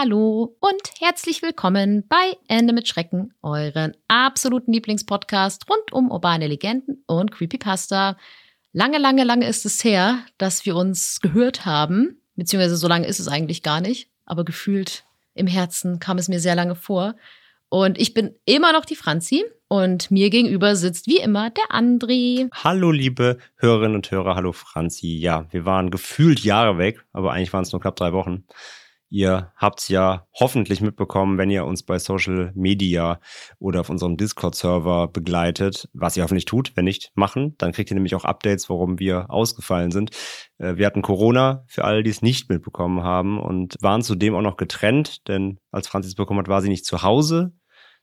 Hallo und herzlich willkommen bei Ende mit Schrecken, euren absoluten Lieblingspodcast rund um urbane Legenden und Creepypasta. Lange, lange, lange ist es her, dass wir uns gehört haben, beziehungsweise so lange ist es eigentlich gar nicht, aber gefühlt im Herzen kam es mir sehr lange vor. Und ich bin immer noch die Franzi und mir gegenüber sitzt wie immer der André. Hallo, liebe Hörerinnen und Hörer. Hallo, Franzi. Ja, wir waren gefühlt Jahre weg, aber eigentlich waren es nur knapp drei Wochen. Ihr habt's ja hoffentlich mitbekommen, wenn ihr uns bei Social Media oder auf unserem Discord-Server begleitet, was ihr hoffentlich tut. Wenn nicht, machen. Dann kriegt ihr nämlich auch Updates, warum wir ausgefallen sind. Äh, Wir hatten Corona, für alle, die es nicht mitbekommen haben, und waren zudem auch noch getrennt, denn als Franzi es bekommen hat, war sie nicht zu Hause.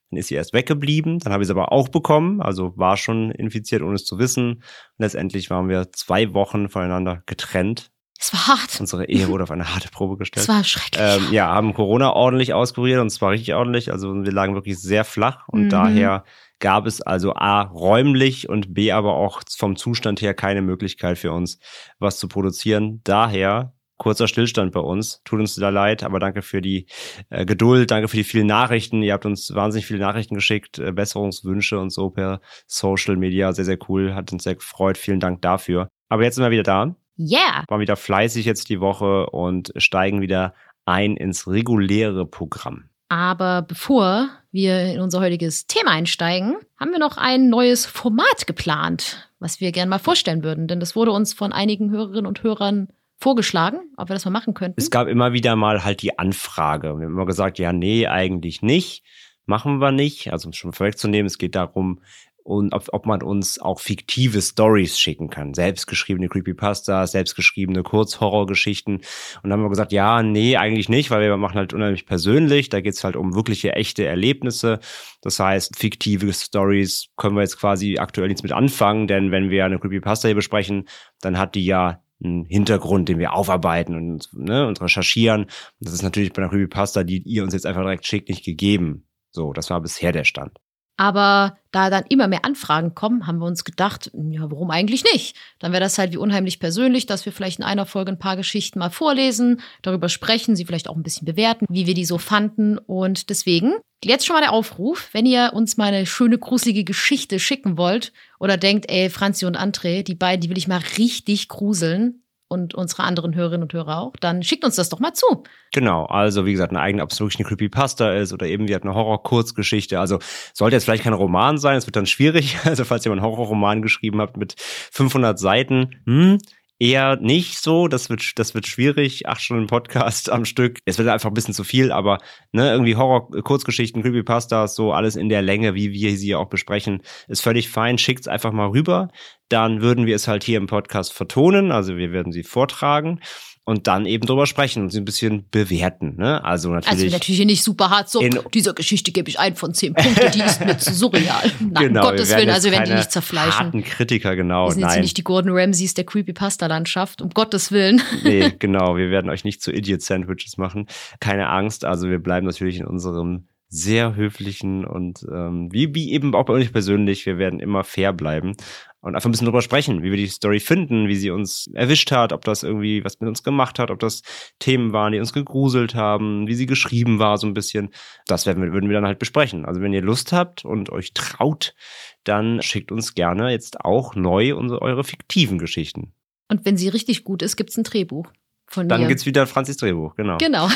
Dann ist sie erst weggeblieben, dann habe ich es aber auch bekommen, also war schon infiziert, ohne es zu wissen. Und letztendlich waren wir zwei Wochen voneinander getrennt. Es war hart. Unsere Ehe wurde auf eine harte Probe gestellt. Es war schrecklich. Ähm, ja, haben Corona ordentlich auskuriert und zwar richtig ordentlich. Also wir lagen wirklich sehr flach und Mhm. daher gab es also A, räumlich und B, aber auch vom Zustand her keine Möglichkeit für uns, was zu produzieren. Daher kurzer Stillstand bei uns. Tut uns da leid, aber danke für die äh, Geduld, danke für die vielen Nachrichten. Ihr habt uns wahnsinnig viele Nachrichten geschickt, äh, Besserungswünsche und so per Social Media. Sehr, sehr cool, hat uns sehr gefreut. Vielen Dank dafür. Aber jetzt sind wir wieder da Yeah. waren wieder fleißig jetzt die Woche und steigen wieder ein ins reguläre Programm. Aber bevor wir in unser heutiges Thema einsteigen, haben wir noch ein neues Format geplant, was wir gerne mal vorstellen würden. Denn das wurde uns von einigen Hörerinnen und Hörern vorgeschlagen, ob wir das mal machen könnten. Es gab immer wieder mal halt die Anfrage. Wir haben immer gesagt, ja, nee, eigentlich nicht. Machen wir nicht. Also um es schon vorwegzunehmen, es geht darum, und ob, ob man uns auch fiktive Stories schicken kann. Selbstgeschriebene Creepypastas, selbstgeschriebene Kurzhorrorgeschichten. Und dann haben wir gesagt, ja, nee, eigentlich nicht, weil wir machen halt unheimlich persönlich. Da geht's halt um wirkliche, echte Erlebnisse. Das heißt, fiktive Stories können wir jetzt quasi aktuell nichts mit anfangen, denn wenn wir eine Creepypasta hier besprechen, dann hat die ja einen Hintergrund, den wir aufarbeiten und, ne, und recherchieren. Das ist natürlich bei einer Creepypasta, die ihr uns jetzt einfach direkt schickt, nicht gegeben. So, das war bisher der Stand. Aber da dann immer mehr Anfragen kommen, haben wir uns gedacht, ja, warum eigentlich nicht? Dann wäre das halt wie unheimlich persönlich, dass wir vielleicht in einer Folge ein paar Geschichten mal vorlesen, darüber sprechen, sie vielleicht auch ein bisschen bewerten, wie wir die so fanden. Und deswegen jetzt schon mal der Aufruf, wenn ihr uns mal eine schöne, gruselige Geschichte schicken wollt oder denkt, ey, Franzi und André, die beiden, die will ich mal richtig gruseln und unsere anderen Hörerinnen und Hörer auch, dann schickt uns das doch mal zu. Genau, also wie gesagt, eine eigene, ob es wirklich eine Creepypasta ist oder eben wie hat eine Horror-Kurzgeschichte. Also sollte jetzt vielleicht kein Roman sein, es wird dann schwierig. Also falls ihr mal einen Horrorroman geschrieben habt mit 500 Seiten, hm, eher nicht so. Das wird, das wird schwierig. Acht Stunden Podcast am Stück. Es wird einfach ein bisschen zu viel, aber ne, irgendwie Horror-Kurzgeschichten, Creepypastas, so alles in der Länge, wie wir sie auch besprechen, ist völlig fein. Schickt's einfach mal rüber. Dann würden wir es halt hier im Podcast vertonen. Also wir werden sie vortragen und dann eben drüber sprechen und sie ein bisschen bewerten. Ne? Also natürlich. Also natürlich nicht super hart so, dieser Geschichte gebe ich ein von zehn Punkte, die ist mir zu surreal. Nein, genau, um Gottes Willen, also wir werden die nicht zerfleischen. Harten Kritiker, genau. Wir sind jetzt Nein. nicht die Gordon Ramsays der Creepypasta-Landschaft, um Gottes Willen. nee, genau. Wir werden euch nicht zu Idiot-Sandwiches machen. Keine Angst. Also wir bleiben natürlich in unserem sehr höflichen und ähm, wie, wie eben auch bei uns persönlich, wir werden immer fair bleiben und einfach ein bisschen drüber sprechen, wie wir die Story finden, wie sie uns erwischt hat, ob das irgendwie was mit uns gemacht hat, ob das Themen waren, die uns gegruselt haben, wie sie geschrieben war, so ein bisschen. Das werden wir, würden wir dann halt besprechen. Also wenn ihr Lust habt und euch traut, dann schickt uns gerne jetzt auch neu unsere, eure fiktiven Geschichten. Und wenn sie richtig gut ist, gibt's ein Drehbuch von Dann mir. gibt's wieder Franzis Drehbuch, genau. genau.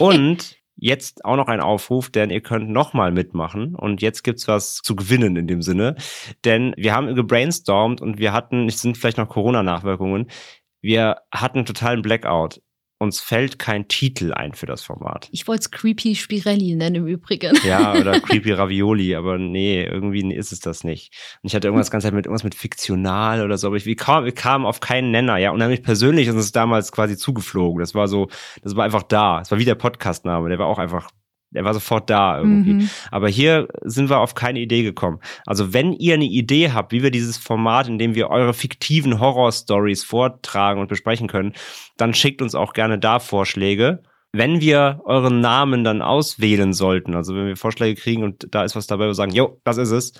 Und jetzt auch noch ein Aufruf, denn ihr könnt nochmal mitmachen. Und jetzt gibt's was zu gewinnen in dem Sinne. Denn wir haben gebrainstormt und wir hatten, es sind vielleicht noch Corona-Nachwirkungen, wir hatten totalen Blackout. Uns fällt kein Titel ein für das Format. Ich wollte es Creepy Spirelli nennen im Übrigen. Ja, oder Creepy Ravioli, aber nee, irgendwie ist es das nicht. Und ich hatte irgendwas ganz mit irgendwas mit fiktional oder so, aber ich, wir, kam, wir kamen auf keinen Nenner, ja. Unheimlich persönlich ist es damals quasi zugeflogen. Das war so, das war einfach da. Es war wie der Podcastname, der war auch einfach der war sofort da irgendwie. Mhm. Aber hier sind wir auf keine Idee gekommen. Also wenn ihr eine Idee habt, wie wir dieses Format, in dem wir eure fiktiven Horror-Stories vortragen und besprechen können, dann schickt uns auch gerne da Vorschläge. Wenn wir euren Namen dann auswählen sollten, also wenn wir Vorschläge kriegen und da ist was dabei, wir sagen, jo, das ist es,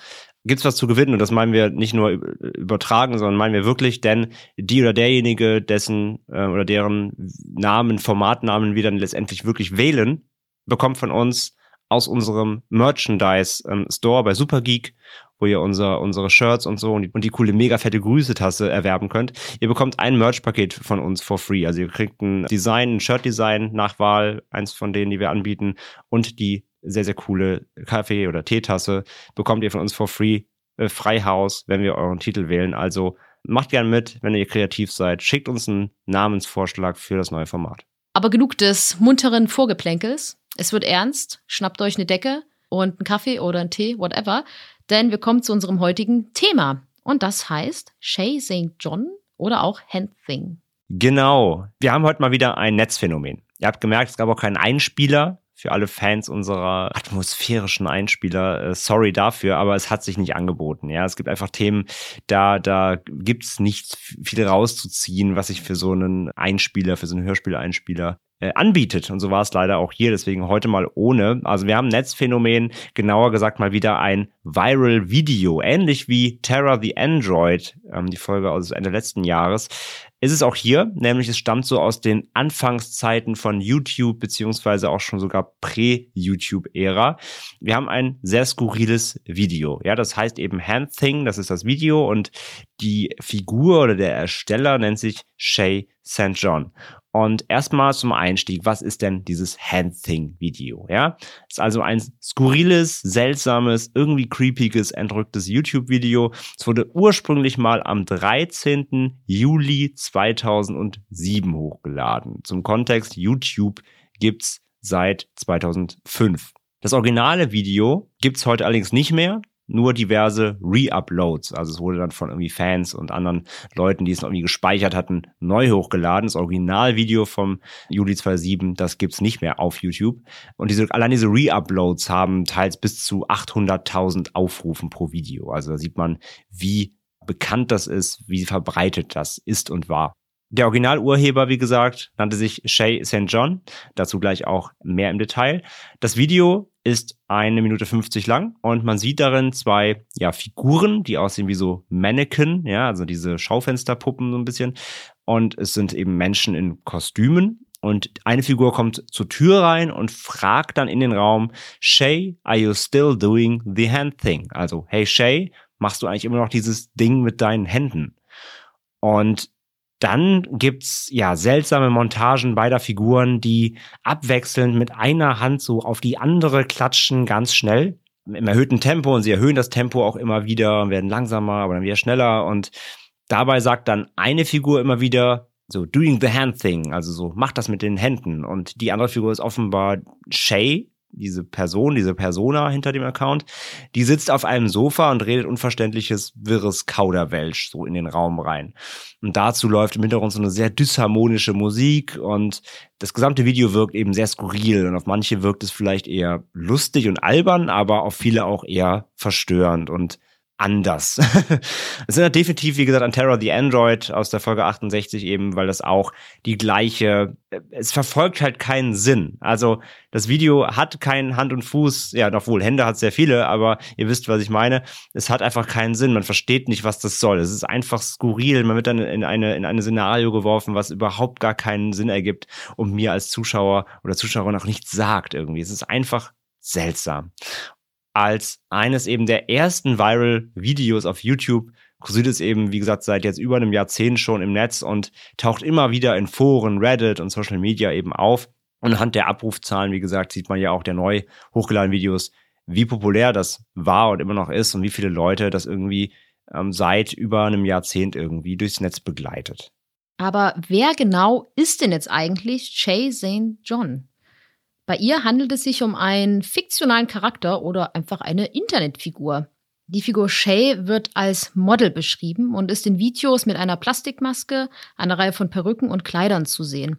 gibt's was zu gewinnen und das meinen wir nicht nur übertragen, sondern meinen wir wirklich, denn die oder derjenige, dessen äh, oder deren Namen, Formatnamen wir dann letztendlich wirklich wählen, bekommt von uns aus unserem Merchandise ähm, Store bei Supergeek, wo ihr unser, unsere Shirts und so und die, und die coole mega fette Grüße-Tasse erwerben könnt. Ihr bekommt ein Merch-Paket von uns for free. Also ihr kriegt ein Design, ein Shirt-Design nach Wahl, eins von denen, die wir anbieten und die sehr, sehr coole Kaffee- oder Teetasse bekommt ihr von uns for free, äh, Freihaus, wenn wir euren Titel wählen. Also macht gern mit, wenn ihr kreativ seid. Schickt uns einen Namensvorschlag für das neue Format. Aber genug des munteren Vorgeplänkels. Es wird ernst. Schnappt euch eine Decke und einen Kaffee oder einen Tee, whatever. Denn wir kommen zu unserem heutigen Thema. Und das heißt Shay St. John oder auch Hand Thing. Genau. Wir haben heute mal wieder ein Netzphänomen. Ihr habt gemerkt, es gab auch keinen Einspieler für alle Fans unserer atmosphärischen Einspieler. Äh, sorry dafür, aber es hat sich nicht angeboten. Ja, es gibt einfach Themen, da, da gibt's nicht viel rauszuziehen, was sich für so einen Einspieler, für so einen Hörspieleinspieler äh, anbietet. Und so war es leider auch hier, deswegen heute mal ohne. Also wir haben Netzphänomen, genauer gesagt mal wieder ein Viral Video, ähnlich wie Terra the Android, ähm, die Folge aus Ende letzten Jahres. Ist es auch hier, nämlich es stammt so aus den Anfangszeiten von YouTube, beziehungsweise auch schon sogar Prä-YouTube-Ära. Wir haben ein sehr skurriles Video. Ja, das heißt eben Hand Thing, das ist das Video und die Figur oder der Ersteller nennt sich Shay St. John. Und erstmal zum Einstieg, was ist denn dieses Hand-Thing-Video? Ja, ist also ein skurriles, seltsames, irgendwie creepiges, entrücktes YouTube-Video. Es wurde ursprünglich mal am 13. Juli 2007 hochgeladen. Zum Kontext, YouTube gibt's seit 2005. Das originale Video gibt's heute allerdings nicht mehr nur diverse Re-Uploads. Also es wurde dann von irgendwie Fans und anderen Leuten, die es noch irgendwie gespeichert hatten, neu hochgeladen. Das Originalvideo vom Juli 2007, das gibt's nicht mehr auf YouTube. Und diese, allein diese Re-Uploads haben teils bis zu 800.000 Aufrufen pro Video. Also da sieht man, wie bekannt das ist, wie verbreitet das ist und war. Der Originalurheber, wie gesagt, nannte sich Shay St. John. Dazu gleich auch mehr im Detail. Das Video ist eine Minute 50 lang und man sieht darin zwei ja, Figuren, die aussehen wie so Mannequin, ja, also diese Schaufensterpuppen so ein bisschen. Und es sind eben Menschen in Kostümen. Und eine Figur kommt zur Tür rein und fragt dann in den Raum, Shay, are you still doing the hand thing? Also, hey Shay, machst du eigentlich immer noch dieses Ding mit deinen Händen? Und dann gibt's ja seltsame Montagen beider Figuren, die abwechselnd mit einer Hand so auf die andere klatschen, ganz schnell. Im erhöhten Tempo und sie erhöhen das Tempo auch immer wieder, werden langsamer, aber dann wieder schneller. Und dabei sagt dann eine Figur immer wieder, so doing the hand thing, also so macht das mit den Händen. Und die andere Figur ist offenbar Shay, diese Person, diese Persona hinter dem Account, die sitzt auf einem Sofa und redet unverständliches, wirres Kauderwelsch so in den Raum rein. Und dazu läuft im Hintergrund so eine sehr disharmonische Musik und das gesamte Video wirkt eben sehr skurril und auf manche wirkt es vielleicht eher lustig und albern, aber auf viele auch eher verstörend und anders. es sind definitiv, wie gesagt, an Terror the Android aus der Folge 68 eben, weil das auch die gleiche, es verfolgt halt keinen Sinn. Also das Video hat keinen Hand und Fuß, ja, doch wohl, Hände hat sehr viele, aber ihr wisst, was ich meine. Es hat einfach keinen Sinn. Man versteht nicht, was das soll. Es ist einfach skurril. Man wird dann in eine, in eine Szenario geworfen, was überhaupt gar keinen Sinn ergibt und mir als Zuschauer oder Zuschauerin auch nichts sagt irgendwie. Es ist einfach seltsam als eines eben der ersten Viral-Videos auf YouTube. Kursiert es eben, wie gesagt, seit jetzt über einem Jahrzehnt schon im Netz und taucht immer wieder in Foren, Reddit und Social Media eben auf. Und anhand der Abrufzahlen, wie gesagt, sieht man ja auch der neu hochgeladenen Videos, wie populär das war und immer noch ist und wie viele Leute das irgendwie ähm, seit über einem Jahrzehnt irgendwie durchs Netz begleitet. Aber wer genau ist denn jetzt eigentlich Shay St. John? Bei ihr handelt es sich um einen fiktionalen Charakter oder einfach eine Internetfigur. Die Figur Shay wird als Model beschrieben und ist in Videos mit einer Plastikmaske, einer Reihe von Perücken und Kleidern zu sehen.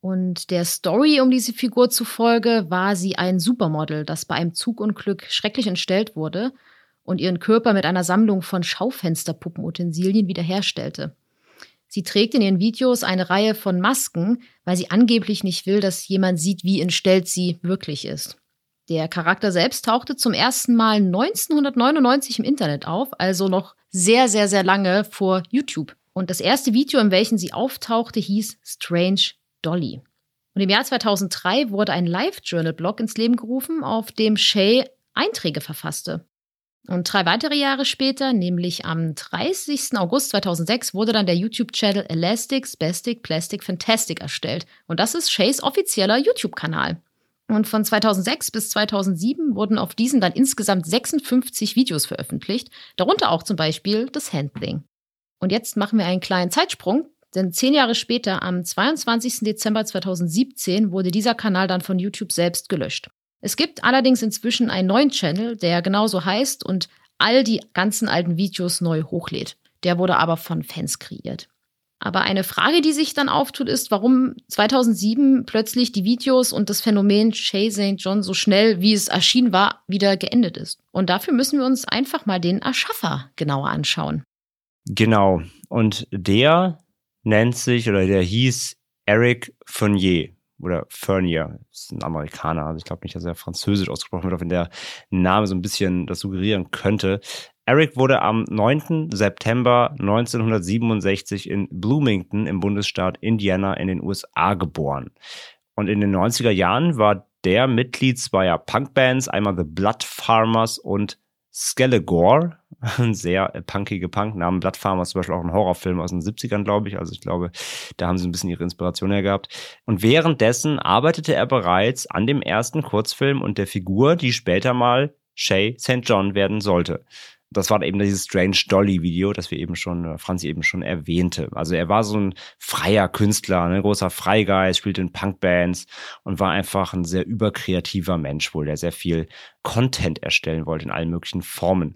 Und der Story um diese Figur zufolge war sie ein Supermodel, das bei einem Zugunglück schrecklich entstellt wurde und ihren Körper mit einer Sammlung von Schaufensterpuppenutensilien wiederherstellte. Sie trägt in ihren Videos eine Reihe von Masken, weil sie angeblich nicht will, dass jemand sieht, wie entstellt sie wirklich ist. Der Charakter selbst tauchte zum ersten Mal 1999 im Internet auf, also noch sehr, sehr, sehr lange vor YouTube. Und das erste Video, in welchem sie auftauchte, hieß Strange Dolly. Und im Jahr 2003 wurde ein Live-Journal-Blog ins Leben gerufen, auf dem Shay Einträge verfasste. Und drei weitere Jahre später, nämlich am 30. August 2006, wurde dann der YouTube-Channel Elastic Spastic Plastic Fantastic erstellt. Und das ist Shays offizieller YouTube-Kanal. Und von 2006 bis 2007 wurden auf diesem dann insgesamt 56 Videos veröffentlicht, darunter auch zum Beispiel das Handling. Und jetzt machen wir einen kleinen Zeitsprung denn zehn Jahre später, am 22. Dezember 2017, wurde dieser Kanal dann von YouTube selbst gelöscht. Es gibt allerdings inzwischen einen neuen Channel, der genauso heißt und all die ganzen alten Videos neu hochlädt. Der wurde aber von Fans kreiert. Aber eine Frage, die sich dann auftut, ist, warum 2007 plötzlich die Videos und das Phänomen Shay St. John so schnell, wie es erschienen war, wieder geendet ist. Und dafür müssen wir uns einfach mal den Erschaffer genauer anschauen. Genau. Und der nennt sich oder der hieß Eric Fournier oder Fernier, ist ein Amerikaner, also ich glaube nicht, dass er französisch ausgesprochen wird, auch wenn der Name so ein bisschen das suggerieren könnte. Eric wurde am 9. September 1967 in Bloomington im Bundesstaat Indiana in den USA geboren. Und in den 90er Jahren war der Mitglied zweier Punkbands, einmal The Blood Farmers und Skelegore, ein sehr punkige Punknamen. Blood Farmer zum Beispiel auch ein Horrorfilm aus den 70ern, glaube ich. Also ich glaube, da haben sie ein bisschen ihre Inspiration her gehabt. Und währenddessen arbeitete er bereits an dem ersten Kurzfilm und der Figur, die später mal Shay St. John werden sollte das war eben dieses Strange Dolly Video, das wir eben schon, äh, Franzi eben schon erwähnte. Also er war so ein freier Künstler, ein großer Freigeist, spielte in Punkbands und war einfach ein sehr überkreativer Mensch wohl, der sehr viel Content erstellen wollte in allen möglichen Formen.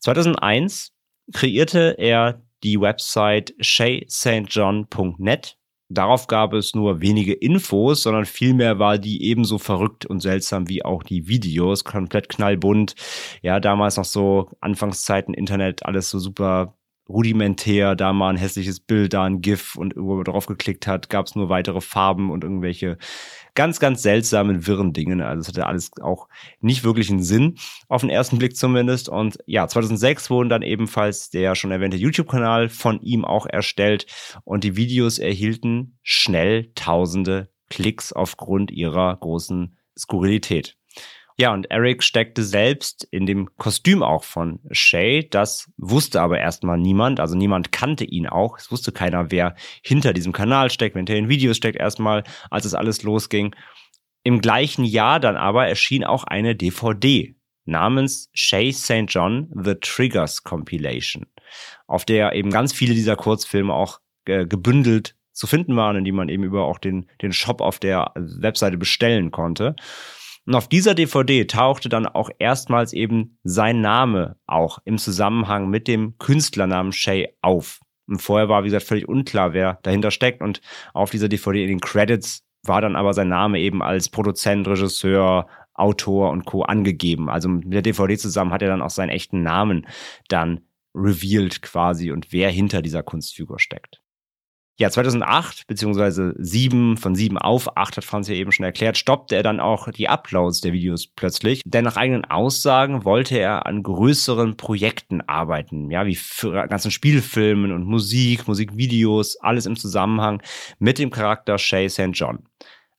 2001 kreierte er die Website shaystjohn.net Darauf gab es nur wenige Infos, sondern vielmehr war die ebenso verrückt und seltsam wie auch die Videos, komplett knallbunt. Ja, damals noch so Anfangszeiten Internet, alles so super rudimentär, da mal ein hässliches Bild, da ein GIF und irgendwo man drauf geklickt hat, gab es nur weitere Farben und irgendwelche ganz, ganz seltsamen, wirren Dingen. Also es hatte alles auch nicht wirklich einen Sinn, auf den ersten Blick zumindest. Und ja, 2006 wurden dann ebenfalls der schon erwähnte YouTube-Kanal von ihm auch erstellt und die Videos erhielten schnell tausende Klicks aufgrund ihrer großen Skurrilität. Ja, und Eric steckte selbst in dem Kostüm auch von Shay. Das wusste aber erstmal niemand. Also niemand kannte ihn auch. Es wusste keiner, wer hinter diesem Kanal steckt, wer hinter den Videos steckt erstmal, als es alles losging. Im gleichen Jahr dann aber erschien auch eine DVD namens Shay St. John The Triggers Compilation, auf der eben ganz viele dieser Kurzfilme auch äh, gebündelt zu finden waren und die man eben über auch den, den Shop auf der Webseite bestellen konnte. Und auf dieser DVD tauchte dann auch erstmals eben sein Name auch im Zusammenhang mit dem Künstlernamen Shay auf. Und vorher war, wie gesagt, völlig unklar, wer dahinter steckt. Und auf dieser DVD in den Credits war dann aber sein Name eben als Produzent, Regisseur, Autor und Co. angegeben. Also mit der DVD zusammen hat er dann auch seinen echten Namen dann revealed quasi und wer hinter dieser Kunstfigur steckt. Ja, 2008 beziehungsweise 7 von 7 auf 8 hat Franz ja eben schon erklärt, stoppte er dann auch die Uploads der Videos plötzlich. Denn nach eigenen Aussagen wollte er an größeren Projekten arbeiten, ja, wie ganzen Spielfilmen und Musik, Musikvideos, alles im Zusammenhang mit dem Charakter Shay St. John.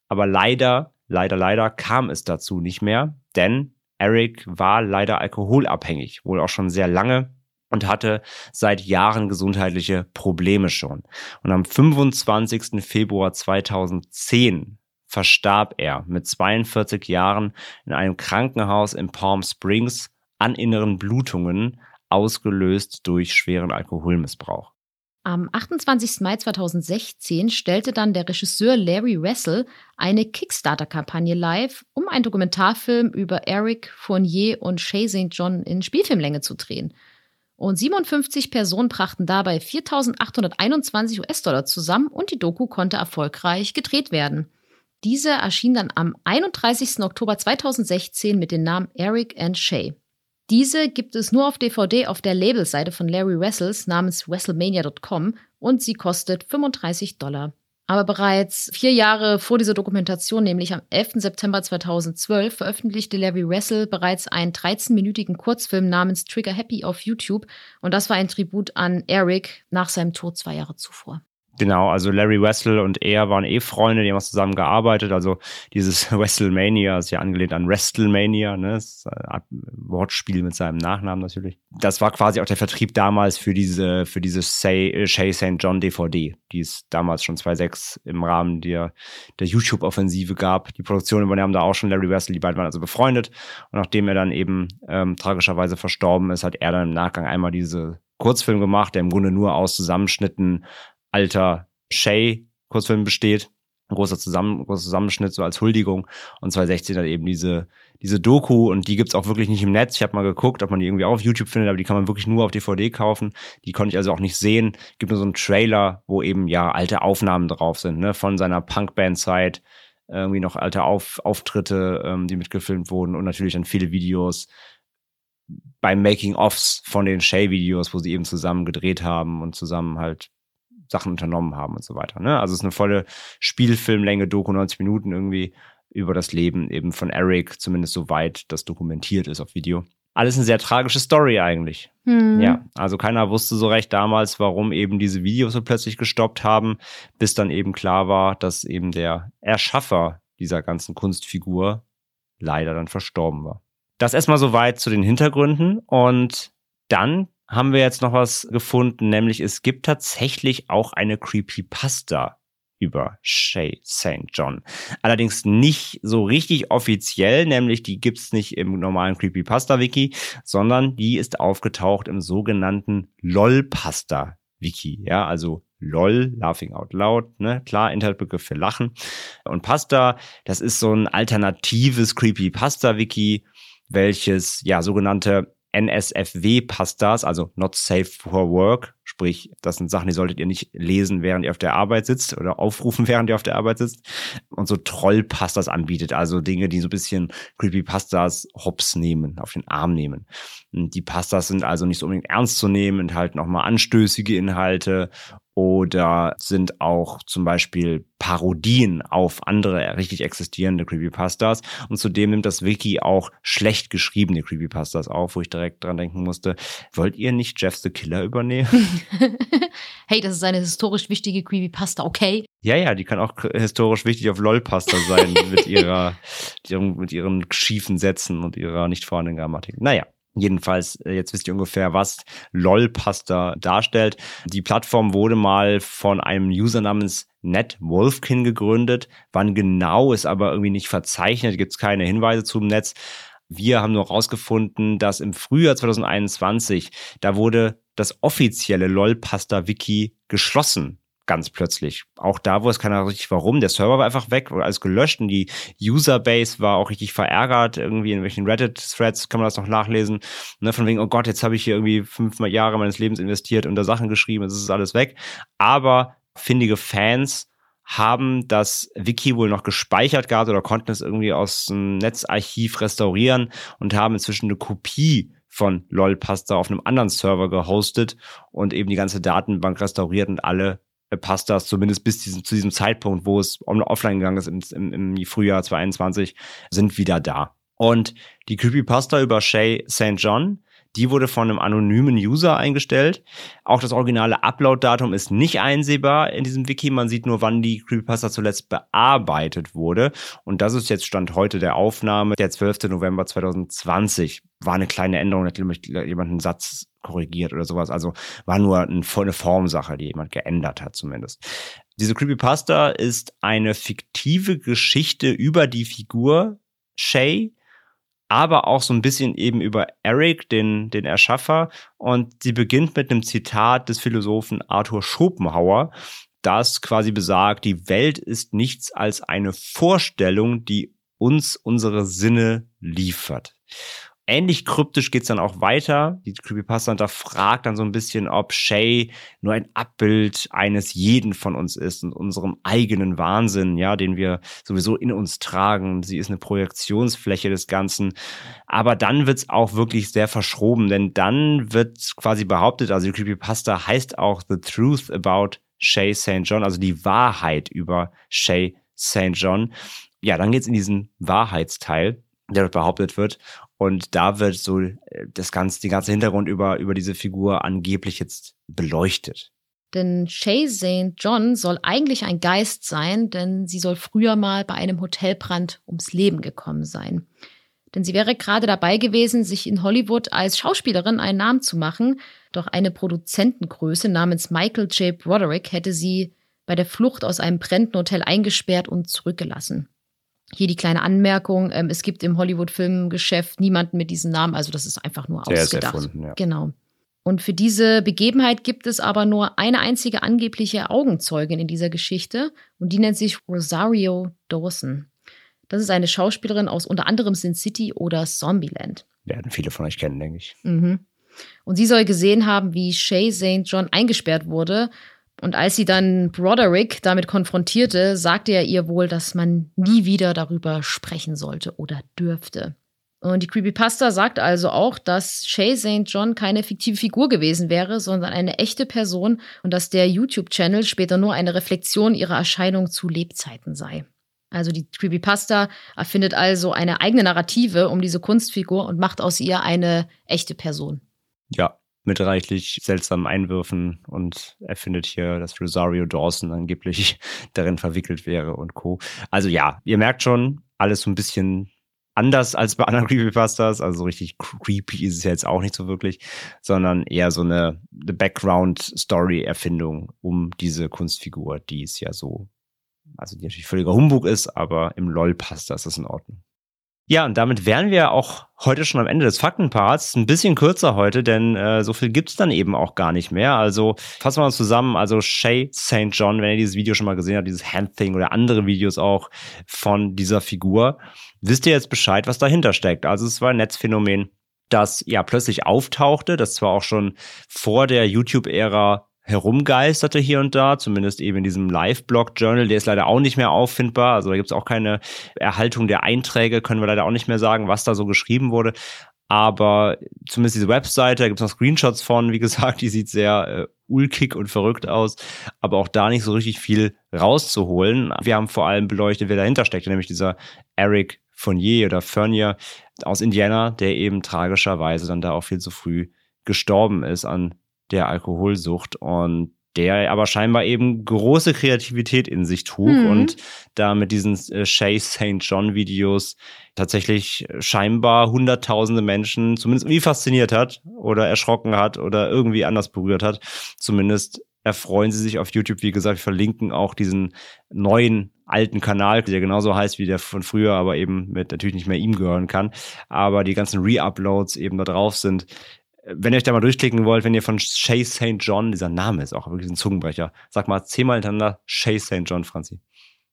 Aber leider, leider, leider kam es dazu nicht mehr, denn Eric war leider alkoholabhängig, wohl auch schon sehr lange und hatte seit Jahren gesundheitliche Probleme schon. Und am 25. Februar 2010 verstarb er mit 42 Jahren in einem Krankenhaus in Palm Springs an inneren Blutungen, ausgelöst durch schweren Alkoholmissbrauch. Am 28. Mai 2016 stellte dann der Regisseur Larry Wessel eine Kickstarter-Kampagne live, um einen Dokumentarfilm über Eric Fournier und Shay St. John in Spielfilmlänge zu drehen. Und 57 Personen brachten dabei 4.821 US-Dollar zusammen und die Doku konnte erfolgreich gedreht werden. Diese erschien dann am 31. Oktober 2016 mit dem Namen Eric and Shay. Diese gibt es nur auf DVD auf der Labelseite von Larry Wessels namens WrestleMania.com und sie kostet 35 Dollar. Aber bereits vier Jahre vor dieser Dokumentation, nämlich am 11. September 2012, veröffentlichte Larry Wessel bereits einen 13-minütigen Kurzfilm namens Trigger Happy auf YouTube und das war ein Tribut an Eric nach seinem Tod zwei Jahre zuvor. Genau, also Larry Wessel und er waren eh Freunde, die haben was zusammen gearbeitet. Also dieses WrestleMania ist ja angelehnt an WrestleMania, ne? Das ist ein Wortspiel mit seinem Nachnamen natürlich. Das war quasi auch der Vertrieb damals für diese, für diese Say, Shay St. John DVD, die es damals schon 2006 im Rahmen der, der YouTube-Offensive gab. Die Produktion übernahm da auch schon Larry Wessel, die beiden waren also befreundet. Und nachdem er dann eben ähm, tragischerweise verstorben ist, hat er dann im Nachgang einmal diese Kurzfilm gemacht, der im Grunde nur aus Zusammenschnitten alter Shay-Kurzfilm besteht. Ein großer, Zusammen großer Zusammenschnitt, so als Huldigung. Und 2016 dann eben diese, diese Doku und die gibt's auch wirklich nicht im Netz. Ich habe mal geguckt, ob man die irgendwie auch auf YouTube findet, aber die kann man wirklich nur auf DVD kaufen. Die konnte ich also auch nicht sehen. Gibt nur so einen Trailer, wo eben ja alte Aufnahmen drauf sind, ne, von seiner Punkband-Zeit. Irgendwie noch alte auf Auftritte, ähm, die mitgefilmt wurden und natürlich dann viele Videos beim Making-ofs von den Shay-Videos, wo sie eben zusammen gedreht haben und zusammen halt Sachen unternommen haben und so weiter. Ne? Also es ist eine volle Spielfilmlänge, Doku, 90 Minuten irgendwie über das Leben eben von Eric, zumindest soweit das dokumentiert ist auf Video. Alles eine sehr tragische Story eigentlich. Hm. Ja, also keiner wusste so recht damals, warum eben diese Videos so plötzlich gestoppt haben, bis dann eben klar war, dass eben der Erschaffer dieser ganzen Kunstfigur leider dann verstorben war. Das erstmal soweit zu den Hintergründen und dann haben wir jetzt noch was gefunden, nämlich es gibt tatsächlich auch eine Creepypasta über Shay St. John. Allerdings nicht so richtig offiziell, nämlich die gibt's nicht im normalen Creepypasta-Wiki, sondern die ist aufgetaucht im sogenannten LOL-Pasta-Wiki. Ja, also LOL, Laughing Out Loud, ne? Klar, Internetbegriff für Lachen. Und Pasta, das ist so ein alternatives Creepypasta-Wiki, welches ja sogenannte NSFW-Pastas, also Not Safe for Work, sprich, das sind Sachen, die solltet ihr nicht lesen, während ihr auf der Arbeit sitzt oder aufrufen, während ihr auf der Arbeit sitzt. Und so Troll-Pastas anbietet, also Dinge, die so ein bisschen Creepy-Pastas hops nehmen, auf den Arm nehmen. Und die Pastas sind also nicht so unbedingt ernst zu nehmen, enthalten auch mal anstößige Inhalte oder sind auch zum Beispiel Parodien auf andere richtig existierende Creepypastas. Und zudem nimmt das Wiki auch schlecht geschriebene Creepypastas auf, wo ich direkt dran denken musste, wollt ihr nicht Jeff the Killer übernehmen? hey, das ist eine historisch wichtige Creepypasta, okay? Ja, ja, die kann auch historisch wichtig auf LOL-Pasta sein mit ihrer, mit ihren schiefen Sätzen und ihrer nicht vorhandenen Grammatik. Naja. Jedenfalls, äh, jetzt wisst ihr ungefähr, was LOL-Pasta darstellt. Die Plattform wurde mal von einem User namens Ned Wolfkin gegründet. Wann genau ist aber irgendwie nicht verzeichnet, gibt es keine Hinweise zum Netz. Wir haben nur herausgefunden, dass im Frühjahr 2021, da wurde das offizielle LOL-Pasta-Wiki geschlossen ganz plötzlich. Auch da weiß keiner richtig warum. Der Server war einfach weg oder alles gelöscht und die Userbase war auch richtig verärgert. Irgendwie in welchen Reddit-Threads kann man das noch nachlesen. Ne, von wegen, oh Gott, jetzt habe ich hier irgendwie fünf Jahre meines Lebens investiert und da Sachen geschrieben, jetzt ist alles weg. Aber findige Fans haben das Wiki wohl noch gespeichert gehabt oder konnten es irgendwie aus dem Netzarchiv restaurieren und haben inzwischen eine Kopie von LOL-Pasta auf einem anderen Server gehostet und eben die ganze Datenbank restauriert und alle passt das zumindest bis diesem, zu diesem Zeitpunkt, wo es offline gegangen ist im, im, im Frühjahr 2021, sind wieder da. Und die Creepypasta über Shay St. John, die wurde von einem anonymen User eingestellt. Auch das originale Upload-Datum ist nicht einsehbar in diesem Wiki. Man sieht nur, wann die Creepypasta zuletzt bearbeitet wurde. Und das ist jetzt Stand heute der Aufnahme, der 12. November 2020. War eine kleine Änderung, hat jemand einen Satz korrigiert oder sowas. Also war nur eine Formsache, die jemand geändert hat zumindest. Diese Creepypasta ist eine fiktive Geschichte über die Figur Shay, aber auch so ein bisschen eben über Eric, den, den Erschaffer. Und sie beginnt mit einem Zitat des Philosophen Arthur Schopenhauer, das quasi besagt, die Welt ist nichts als eine Vorstellung, die uns unsere Sinne liefert. Ähnlich kryptisch geht's dann auch weiter. Die Creepypasta da fragt dann so ein bisschen, ob Shay nur ein Abbild eines jeden von uns ist und unserem eigenen Wahnsinn, ja, den wir sowieso in uns tragen. Sie ist eine Projektionsfläche des Ganzen. Aber dann wird's auch wirklich sehr verschroben, denn dann wird quasi behauptet, also die Creepypasta heißt auch The Truth About Shay St. John, also die Wahrheit über Shay St. John. Ja, dann geht's in diesen Wahrheitsteil der dort behauptet wird. Und da wird so äh, das ganze, die ganze Hintergrund über, über diese Figur angeblich jetzt beleuchtet. Denn Shay St. John soll eigentlich ein Geist sein, denn sie soll früher mal bei einem Hotelbrand ums Leben gekommen sein. Denn sie wäre gerade dabei gewesen, sich in Hollywood als Schauspielerin einen Namen zu machen, doch eine Produzentengröße namens Michael J. Broderick hätte sie bei der Flucht aus einem brennenden Hotel eingesperrt und zurückgelassen. Hier die kleine Anmerkung: ähm, Es gibt im Hollywood-Filmgeschäft niemanden mit diesem Namen, also das ist einfach nur Der ausgedacht. Erfunden, ja. Genau. Und für diese Begebenheit gibt es aber nur eine einzige angebliche Augenzeugin in dieser Geschichte und die nennt sich Rosario Dawson. Das ist eine Schauspielerin aus unter anderem Sin City oder Zombieland. Werden viele von euch kennen, denke ich. Mhm. Und sie soll gesehen haben, wie Shay St. John eingesperrt wurde und als sie dann Broderick damit konfrontierte, sagte er ihr wohl, dass man nie wieder darüber sprechen sollte oder dürfte. Und die Creepypasta sagt also auch, dass Shay St. John keine fiktive Figur gewesen wäre, sondern eine echte Person und dass der YouTube-Channel später nur eine Reflexion ihrer Erscheinung zu Lebzeiten sei. Also die Creepypasta erfindet also eine eigene Narrative um diese Kunstfigur und macht aus ihr eine echte Person. Ja, mit reichlich seltsamen Einwürfen und erfindet hier, dass Rosario Dawson angeblich darin verwickelt wäre und Co. Also ja, ihr merkt schon, alles so ein bisschen anders als bei anderen Creepypastas. Also so richtig creepy ist es ja jetzt auch nicht so wirklich, sondern eher so eine, eine Background-Story-Erfindung um diese Kunstfigur, die es ja so, also die natürlich völliger Humbug ist, aber im LOL passt das, ist in Ordnung. Ja, und damit wären wir auch heute schon am Ende des Faktenparts. Ein bisschen kürzer heute, denn äh, so viel gibt's dann eben auch gar nicht mehr. Also fassen wir uns zusammen. Also Shay St. John, wenn ihr dieses Video schon mal gesehen habt, dieses Hand-Thing oder andere Videos auch von dieser Figur, wisst ihr jetzt Bescheid, was dahinter steckt. Also es war ein Netzphänomen, das ja plötzlich auftauchte, das zwar auch schon vor der YouTube-Ära herumgeisterte hier und da, zumindest eben in diesem Live-Blog-Journal, der ist leider auch nicht mehr auffindbar, also da gibt es auch keine Erhaltung der Einträge, können wir leider auch nicht mehr sagen, was da so geschrieben wurde. Aber zumindest diese Webseite, da gibt es noch Screenshots von, wie gesagt, die sieht sehr äh, ulkig und verrückt aus, aber auch da nicht so richtig viel rauszuholen. Wir haben vor allem beleuchtet, wer dahinter steckt, nämlich dieser Eric Fournier oder Fernier aus Indiana, der eben tragischerweise dann da auch viel zu früh gestorben ist an der Alkoholsucht und der aber scheinbar eben große Kreativität in sich trug Mhm. und da mit diesen äh, Shay St. John Videos tatsächlich scheinbar hunderttausende Menschen zumindest irgendwie fasziniert hat oder erschrocken hat oder irgendwie anders berührt hat. Zumindest erfreuen sie sich auf YouTube. Wie gesagt, wir verlinken auch diesen neuen alten Kanal, der genauso heißt wie der von früher, aber eben mit natürlich nicht mehr ihm gehören kann. Aber die ganzen Re-Uploads eben da drauf sind. Wenn ihr euch da mal durchklicken wollt, wenn ihr von Shay St. John, dieser Name ist auch wirklich ein Zungenbrecher. Sag mal zehnmal hintereinander Shay St. John, Franzi.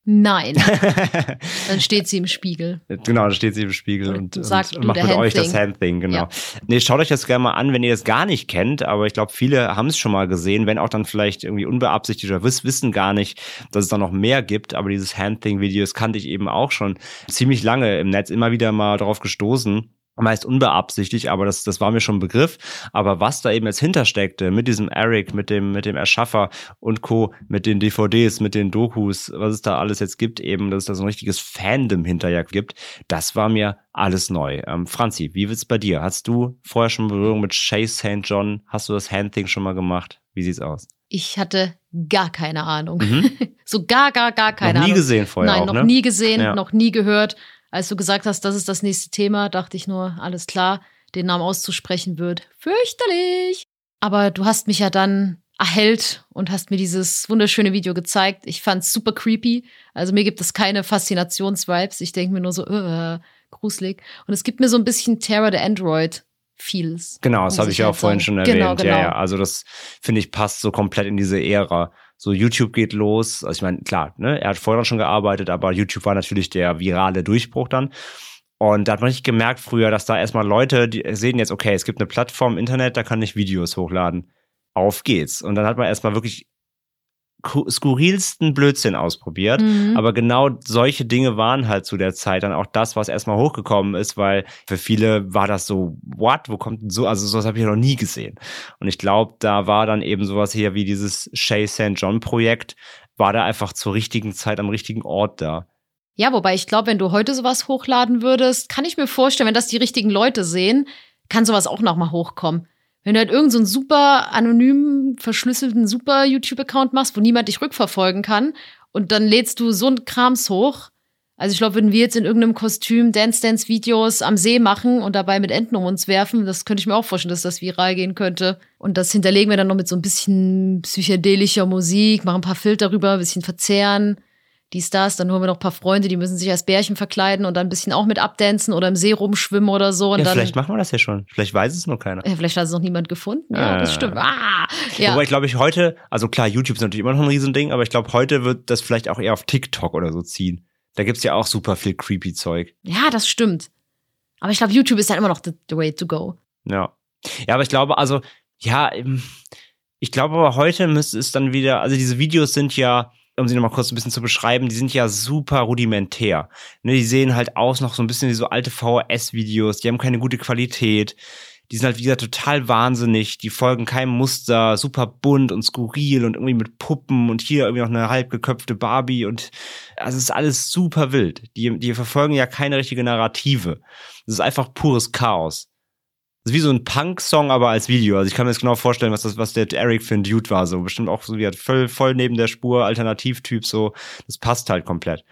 Nein, dann steht sie im Spiegel. genau, da steht sie im Spiegel und, Und sagt, und macht mit euch das Hand-Thing. Genau. Ja. Nee, schaut euch das gerne mal an, wenn ihr das gar nicht kennt, aber ich glaube, viele haben es schon mal gesehen, wenn auch dann vielleicht irgendwie unbeabsichtigt oder wiss, wissen gar nicht, dass es da noch mehr gibt, aber dieses Hand-Thing-Video, das kannte ich eben auch schon ziemlich lange im Netz, immer wieder mal drauf gestoßen. Meist unbeabsichtigt, aber das, das war mir schon ein Begriff. Aber was da eben jetzt hintersteckte, mit diesem Eric, mit dem, mit dem Erschaffer und Co., mit den DVDs, mit den Dokus, was es da alles jetzt gibt, eben, dass es da so ein richtiges Fandom hinterher gibt, das war mir alles neu. Ähm, Franzi, wie wird's bei dir? Hast du vorher schon Berührung mit Shay St. John? Hast du das Handthing schon mal gemacht? Wie sieht's aus? Ich hatte gar keine Ahnung. Mhm. So gar, gar, gar keine noch nie Ahnung. gesehen vorher Nein, auch, noch ne? nie gesehen, Ja. noch nie gehört. Als du gesagt hast, das ist das nächste Thema, dachte ich nur, alles klar, den Namen auszusprechen wird fürchterlich. Aber du hast mich ja dann erhellt und hast mir dieses wunderschöne Video gezeigt. Ich fand's super creepy. Also mir gibt es keine Faszinationsvibes. Ich denke mir nur so, äh, gruselig. Und es gibt mir so ein bisschen Terror the Android Feels. Genau, das habe ich ja auch halt vorhin schon Genau, erwähnt. genau. Ja, ja, also das finde ich passt so komplett in diese Ära. So YouTube geht los. Also ich meine, klar, ne, er hat vorher schon gearbeitet, aber YouTube war natürlich der virale Durchbruch dann. Und da hat man nicht gemerkt früher, dass da erstmal Leute, die sehen jetzt, okay, es gibt eine Plattform im Internet, da kann ich Videos hochladen. Auf geht's. Und dann hat man erstmal wirklich skurrilsten Blödsinn ausprobiert. Mhm. Aber genau solche Dinge waren halt zu der Zeit dann auch das, was erstmal hochgekommen ist, weil für viele war das so, what, wo kommt denn so, also sowas habe ich ja noch nie gesehen. Und ich glaube, da war dann eben sowas hier wie dieses Shay St. John Projekt, war da einfach zur richtigen Zeit am richtigen Ort da. Ja, wobei ich glaube, wenn du heute sowas hochladen würdest, kann ich mir vorstellen, wenn das die richtigen Leute sehen, kann sowas auch nochmal hochkommen. Wenn du halt irgendeinen so super anonymen, verschlüsselten, super YouTube-Account machst, wo niemand dich rückverfolgen kann, und dann lädst du so einen Krams hoch. Also ich glaube, würden wir jetzt in irgendeinem Kostüm Dance-Dance-Videos am See machen und dabei mit Enten um uns werfen, das könnte ich mir auch vorstellen, dass das viral gehen könnte. Und das hinterlegen wir dann noch mit so ein bisschen psychedelischer Musik, machen ein paar Filter rüber, ein bisschen verzehren dies, das, dann holen wir noch ein paar Freunde, die müssen sich als Bärchen verkleiden und dann ein bisschen auch mit abdancen oder im See rumschwimmen oder so. Und ja, dann, vielleicht machen wir das ja schon. Vielleicht weiß es noch keiner. ja, vielleicht hat es noch niemand gefunden. Ja, das Ah. stimmt. Ah, ja. Wobei ich glaube ich heute, also klar, YouTube ist natürlich immer noch ein Riesending, aber ich glaube heute wird das vielleicht auch eher auf TikTok oder so ziehen. Da gibt's ja auch super viel creepy Zeug. ja, das stimmt. Aber ich glaube, YouTube ist dann immer noch the, the way to go. Ja. Ja, aber ich glaube, also, ja, ich glaube aber heute müsste es dann wieder, also diese Videos sind ja, um sie nochmal kurz ein bisschen zu beschreiben, die sind ja super rudimentär. Ne, die sehen halt aus noch so ein bisschen wie so alte VHS-Videos, die haben keine gute Qualität. Die sind halt, wie gesagt, total wahnsinnig. Die folgen keinem Muster, super bunt und skurril und irgendwie mit Puppen und hier irgendwie noch eine halbgeköpfte Barbie und also es ist alles super wild. Die, die verfolgen ja keine richtige Narrative. Das ist einfach pures Chaos. Ist wie so ein Punk-Song, aber als Video. Also ich kann mir jetzt genau vorstellen, was das, was der Eric für ein Dude war. So bestimmt auch so wie voll, voll neben der Spur, Alternativtyp, so. Das passt halt komplett.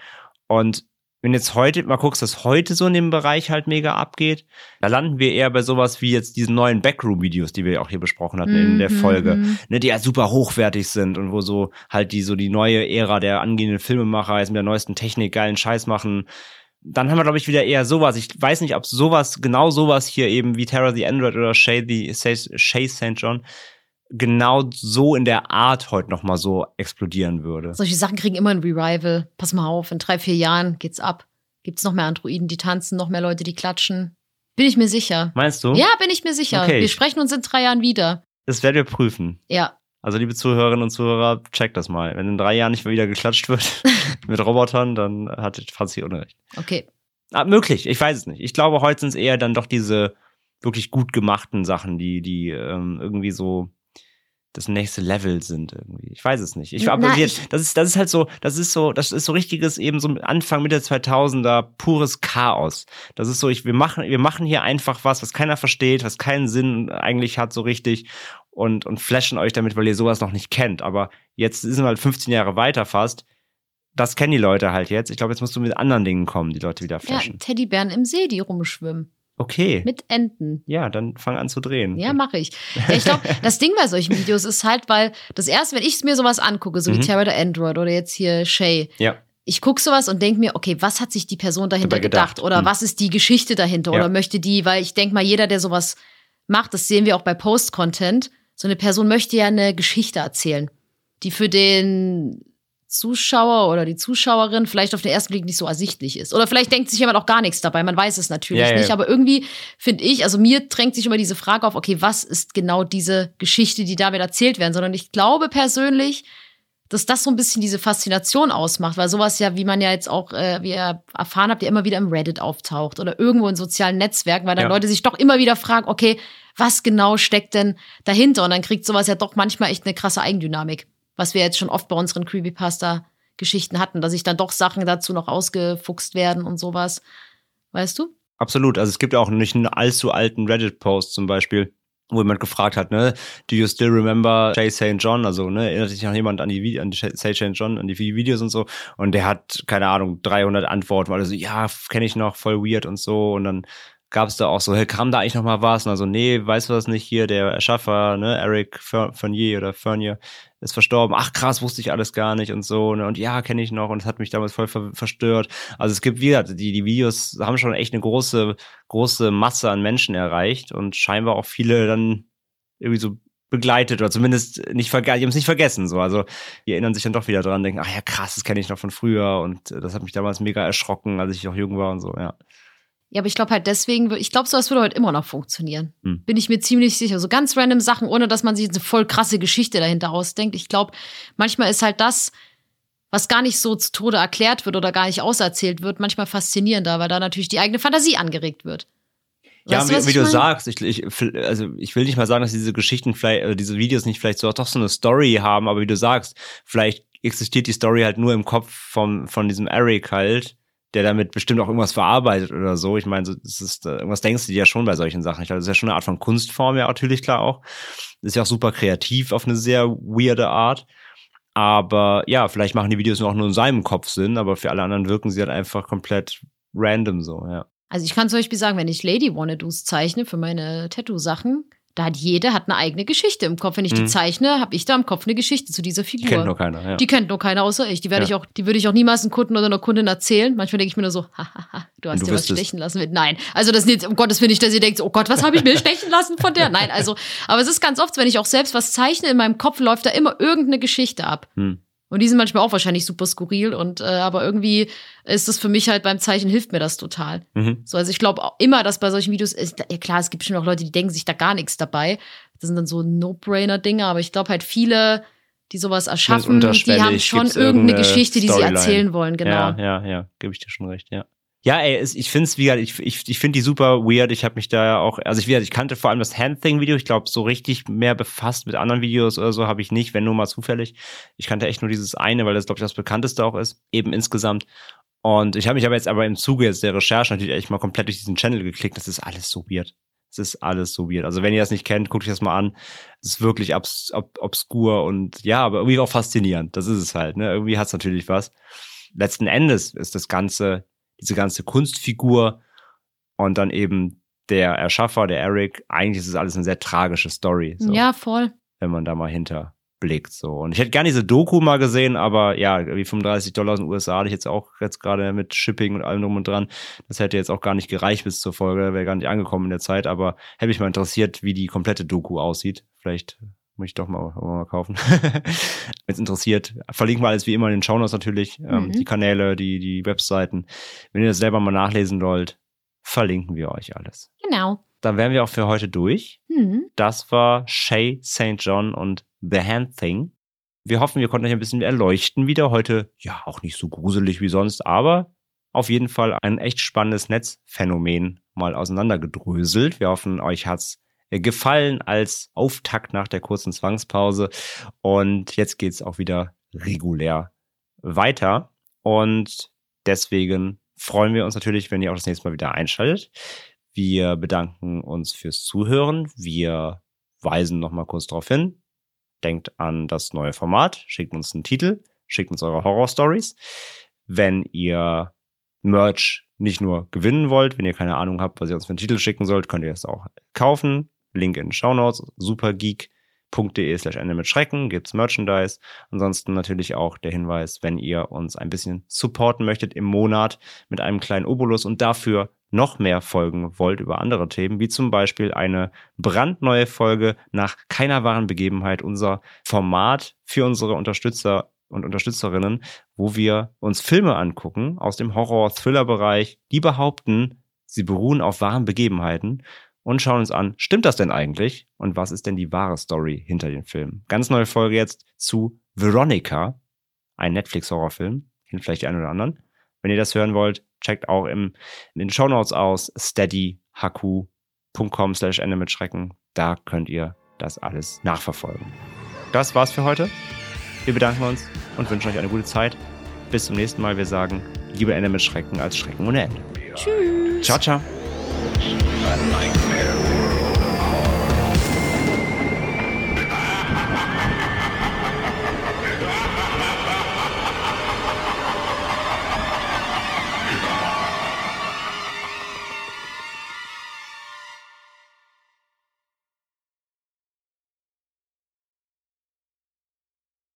Und wenn jetzt heute mal guckst, dass heute so in dem Bereich halt mega abgeht, da landen wir eher bei sowas wie jetzt diesen neuen Backroom-Videos, die wir auch hier besprochen hatten in der Mhm, Folge, mhm. ne, die halt super hochwertig sind und wo so halt die so die neue Ära der angehenden Filmemacher jetzt mit der neuesten Technik geilen Scheiß machen. Dann haben wir, glaube ich, wieder eher sowas. Ich weiß nicht, ob sowas, genau sowas hier eben wie Terror the Android oder Shay, the, Shay St. John genau so in der Art heute noch mal so explodieren würde. Solche Sachen kriegen immer ein Revival. Pass mal auf, in drei, vier Jahren geht's ab. Gibt's noch mehr Androiden, die tanzen, noch mehr Leute, die klatschen. Bin ich mir sicher. Meinst du? Ja, bin ich mir sicher. Okay, Wir sprechen uns in drei Jahren wieder. Das werden wir prüfen. Ja, Also, liebe Zuhörerinnen und Zuhörer, checkt das mal. Wenn in drei Jahren nicht mehr wieder geklatscht wird mit Robotern, dann hat Franzi Unrecht. okay. Ah, möglich, ich weiß es nicht. Ich glaube, heute sind es eher dann doch diese wirklich gut gemachten Sachen, die, die ähm, irgendwie so das nächste Level sind irgendwie. Ich weiß es nicht. Ich, Na, ich- das ist, das ist halt so, das ist so, das ist so richtiges eben so Anfang Mitte 2000er pures Chaos. Das ist so, ich, wir machen, wir machen hier einfach was, was keiner versteht, was keinen Sinn eigentlich hat so richtig und, und flashen euch damit, weil ihr sowas noch nicht kennt. Aber jetzt sind wir halt 15 Jahre weiter fast. Das kennen die Leute halt jetzt. Ich glaube, jetzt musst du mit anderen Dingen kommen, die Leute wieder Ja, flashen. Teddybären im See, die rumschwimmen. Okay. Mit Enten. Ja, dann fang an zu drehen. Ja, mache ich. Ja, ich glaube, das Ding bei solchen Videos ist halt, weil das erste, wenn ich mir sowas angucke, so wie Mhm. Terror the Android oder jetzt hier Shay, Ja. ich gucke sowas und denke mir, okay, was hat sich die Person dahinter gedacht. gedacht? Oder Hm. was ist die Geschichte dahinter? Ja. Oder möchte die, weil ich denke mal, jeder, der sowas macht, das sehen wir auch bei Post-Content, so eine Person möchte ja eine Geschichte erzählen, die für den Zuschauer oder die Zuschauerin vielleicht auf den ersten Blick nicht so ersichtlich ist. Oder vielleicht denkt sich jemand auch gar nichts dabei, man weiß es natürlich Ja, ja, nicht. Aber irgendwie finde ich, also mir drängt sich immer diese Frage auf, okay, was ist genau diese Geschichte, die damit erzählt werden? Sondern ich glaube persönlich, dass das so ein bisschen diese Faszination ausmacht, weil sowas ja, wie man ja jetzt auch, äh, wie ihr erfahren habt, ja immer wieder im Reddit auftaucht oder irgendwo in sozialen Netzwerken, weil dann Ja. Leute sich doch immer wieder fragen, okay, was genau steckt denn dahinter? Und dann kriegt sowas ja doch manchmal echt eine krasse Eigendynamik, was wir jetzt schon oft bei unseren Creepypasta-Geschichten hatten, dass sich dann doch Sachen dazu noch ausgefuchst werden und sowas. Weißt du? Absolut. Also es gibt ja auch nicht einen allzu alten Reddit-Post zum Beispiel, wo jemand gefragt hat, ne, do you still remember Jay St. John? Also, ne, erinnert sich noch jemand an die, Vi- an Jay St. John, an die Videos und so? Und der hat, keine Ahnung, 300 Antworten, weil er so, ja, kenne ich noch, voll weird und so. Und dann gab es da auch so, hey, kam da eigentlich noch mal was? Und also, nee, weißt du das nicht hier, der Erschaffer, ne, Eric Fer- Fernier oder Fernier, ist verstorben. Ach krass, wusste ich alles gar nicht und so. Ne? Und ja, kenne ich noch und es hat mich damals voll ver verstört. Also es gibt wieder, die, die Videos haben schon echt eine große, große Masse an Menschen erreicht und scheinbar auch viele dann irgendwie so begleitet oder zumindest nicht vergessen, die haben es nicht vergessen so. Also die erinnern sich dann doch wieder dran, denken, ach ja krass, das kenne ich noch von früher und äh, das hat mich damals mega erschrocken, als ich noch jung war und so, ja. Ja, aber ich glaube halt deswegen, ich glaube, sowas würde heute immer noch funktionieren. Hm. Bin ich mir ziemlich sicher. So ganz random Sachen, ohne dass man sich eine voll krasse Geschichte dahinter ausdenkt. Ich glaube, manchmal ist halt das, was gar nicht so zu Tode erklärt wird oder gar nicht auserzählt wird, manchmal faszinierender, weil da natürlich die eigene Fantasie angeregt wird. Ja, Weißt wie, was wie ich du mein? sagst, ich, ich, also ich will nicht mal sagen, dass diese Geschichten vielleicht, äh, diese Videos nicht vielleicht so doch so eine Story haben, aber wie du sagst, vielleicht existiert die Story halt nur im Kopf vom, von diesem Eric halt, der damit bestimmt auch irgendwas verarbeitet oder so. Ich meine, das ist, äh, irgendwas denkst du dir ja schon bei solchen Sachen. Ich glaube, das ist ja schon eine Art von Kunstform, ja, natürlich klar auch. Ist ja auch super kreativ auf eine sehr weirde Art. Aber ja, vielleicht machen die Videos auch nur in seinem Kopf Sinn, aber für alle anderen wirken sie halt einfach komplett random so, ja. Also ich kann zum Beispiel sagen, wenn ich Lady Wannadoos zeichne für meine Tattoo-Sachen, da hat jede hat eine eigene Geschichte im Kopf. Wenn ich die Mhm. zeichne, habe ich da im Kopf eine Geschichte zu dieser Figur. Kennt nur keiner, ja. Die kennt nur keiner außer ich. Die werde Ja. ich auch, die würde ich auch niemals einem Kunden oder einer Kundin erzählen. Manchmal denke ich mir nur so, hahaha, du hast du dir was stechen lassen. Nein, also das ist nicht, um Gottes Willen nicht, dass ihr denkt, oh Gott, was habe ich mir stechen lassen von der? Nein, also, aber es ist ganz oft, wenn ich auch selbst was zeichne, in meinem Kopf läuft da immer irgendeine Geschichte ab. Hm. Und die sind manchmal auch wahrscheinlich super skurril und äh, aber irgendwie ist das für mich halt beim Zeichnen hilft mir das total. Mhm. So, also ich glaube auch immer, dass bei solchen Videos ist, ja klar, es gibt schon auch Leute, die denken sich da gar nichts dabei. Das sind dann so No-Brainer-Dinge, aber ich glaube halt viele, die sowas erschaffen, die haben schon irgendeine irgendeine Geschichte, die sie erzählen wollen, genau. Ja, ja, ja, gebe ich dir schon recht, ja. Ja, ey, ich finde es, wie gesagt, ich, ich, ich finde die super weird. Ich habe mich da ja auch, also ich, wie gesagt, ich kannte vor allem das Hand-Thing-Video. Ich glaube, so richtig mehr befasst mit anderen Videos oder so habe ich nicht, wenn nur mal zufällig. Ich kannte echt nur dieses eine, weil das, glaube ich, das bekannteste auch ist, eben insgesamt. Und ich habe mich aber jetzt aber im Zuge jetzt der Recherche natürlich echt mal komplett durch diesen Channel geklickt. Das ist alles so weird. Es ist alles so weird. Also wenn ihr das nicht kennt, guckt euch das mal an. Es ist wirklich obs ob obskur und ja, aber irgendwie auch faszinierend. Das ist es halt. Ne? Irgendwie hat es natürlich was. Letzten Endes ist das Ganze, diese ganze Kunstfigur und dann eben der Erschaffer, der Eric, eigentlich ist es alles eine sehr tragische Story. So Ja, voll. wenn man da mal hinterblickt. So. Und ich hätte gerne diese Doku mal gesehen, aber ja, wie 35 Dollar aus den USA hatte ich jetzt auch jetzt gerade mit Shipping und allem drum und dran. Das hätte jetzt auch gar nicht gereicht bis zur Folge, wäre gar nicht angekommen in der Zeit, aber hätte mich mal interessiert, wie die komplette Doku aussieht. Vielleicht muss ich doch mal, mal kaufen. Wenn es interessiert, verlinken wir alles wie immer in den Shownotes natürlich. Ähm, Mhm. die Kanäle, die, die Webseiten. Wenn ihr das selber mal nachlesen wollt, verlinken wir euch alles. Genau. Dann wären wir auch für heute durch. Hm. Das war Shay St. John und The Hand Thing. Wir hoffen, wir konnten euch ein bisschen erleuchten wieder. Heute, ja, auch nicht so gruselig wie sonst, aber auf jeden Fall ein echt spannendes Netzphänomen mal auseinandergedröselt. Wir hoffen, euch hat's äh, gefallen als Auftakt nach der kurzen Zwangspause. Und jetzt geht's auch wieder regulär weiter. Und deswegen freuen wir uns natürlich, wenn ihr auch das nächste Mal wieder einschaltet. Wir bedanken uns fürs Zuhören. Wir weisen noch mal kurz darauf hin. Denkt an das neue Format, schickt uns einen Titel, schickt uns eure Horror-Stories. Wenn ihr Merch nicht nur gewinnen wollt, wenn ihr keine Ahnung habt, was ihr uns für einen Titel schicken sollt, könnt ihr es auch kaufen. Link in den Show Notes, supergeek.de slash Ende mit Schrecken, gibt's Merchandise. Ansonsten natürlich auch der Hinweis, wenn ihr uns ein bisschen supporten möchtet im Monat mit einem kleinen Obolus und dafür noch mehr folgen wollt über andere Themen, wie zum Beispiel eine brandneue Folge nach keiner wahren Begebenheit, unser Format für unsere Unterstützer und Unterstützerinnen, wo wir uns Filme angucken aus dem Horror-Thriller-Bereich, die behaupten, sie beruhen auf wahren Begebenheiten und schauen uns an, stimmt das denn eigentlich? Und was ist denn die wahre Story hinter den Filmen? Ganz neue Folge jetzt zu Veronica, ein Netflix-Horrorfilm, kennt vielleicht die einen oder anderen. Wenn ihr das hören wollt, checkt auch im, in den Shownotes aus steadyhaku.com slash Ende mit Schrecken. Da könnt ihr das alles nachverfolgen. Das war's für heute. Wir bedanken uns und wünschen euch eine gute Zeit. Bis zum nächsten Mal. Wir sagen, lieber Ende mit Schrecken als Schrecken ohne Ende. Tschüss. Ciao, ciao.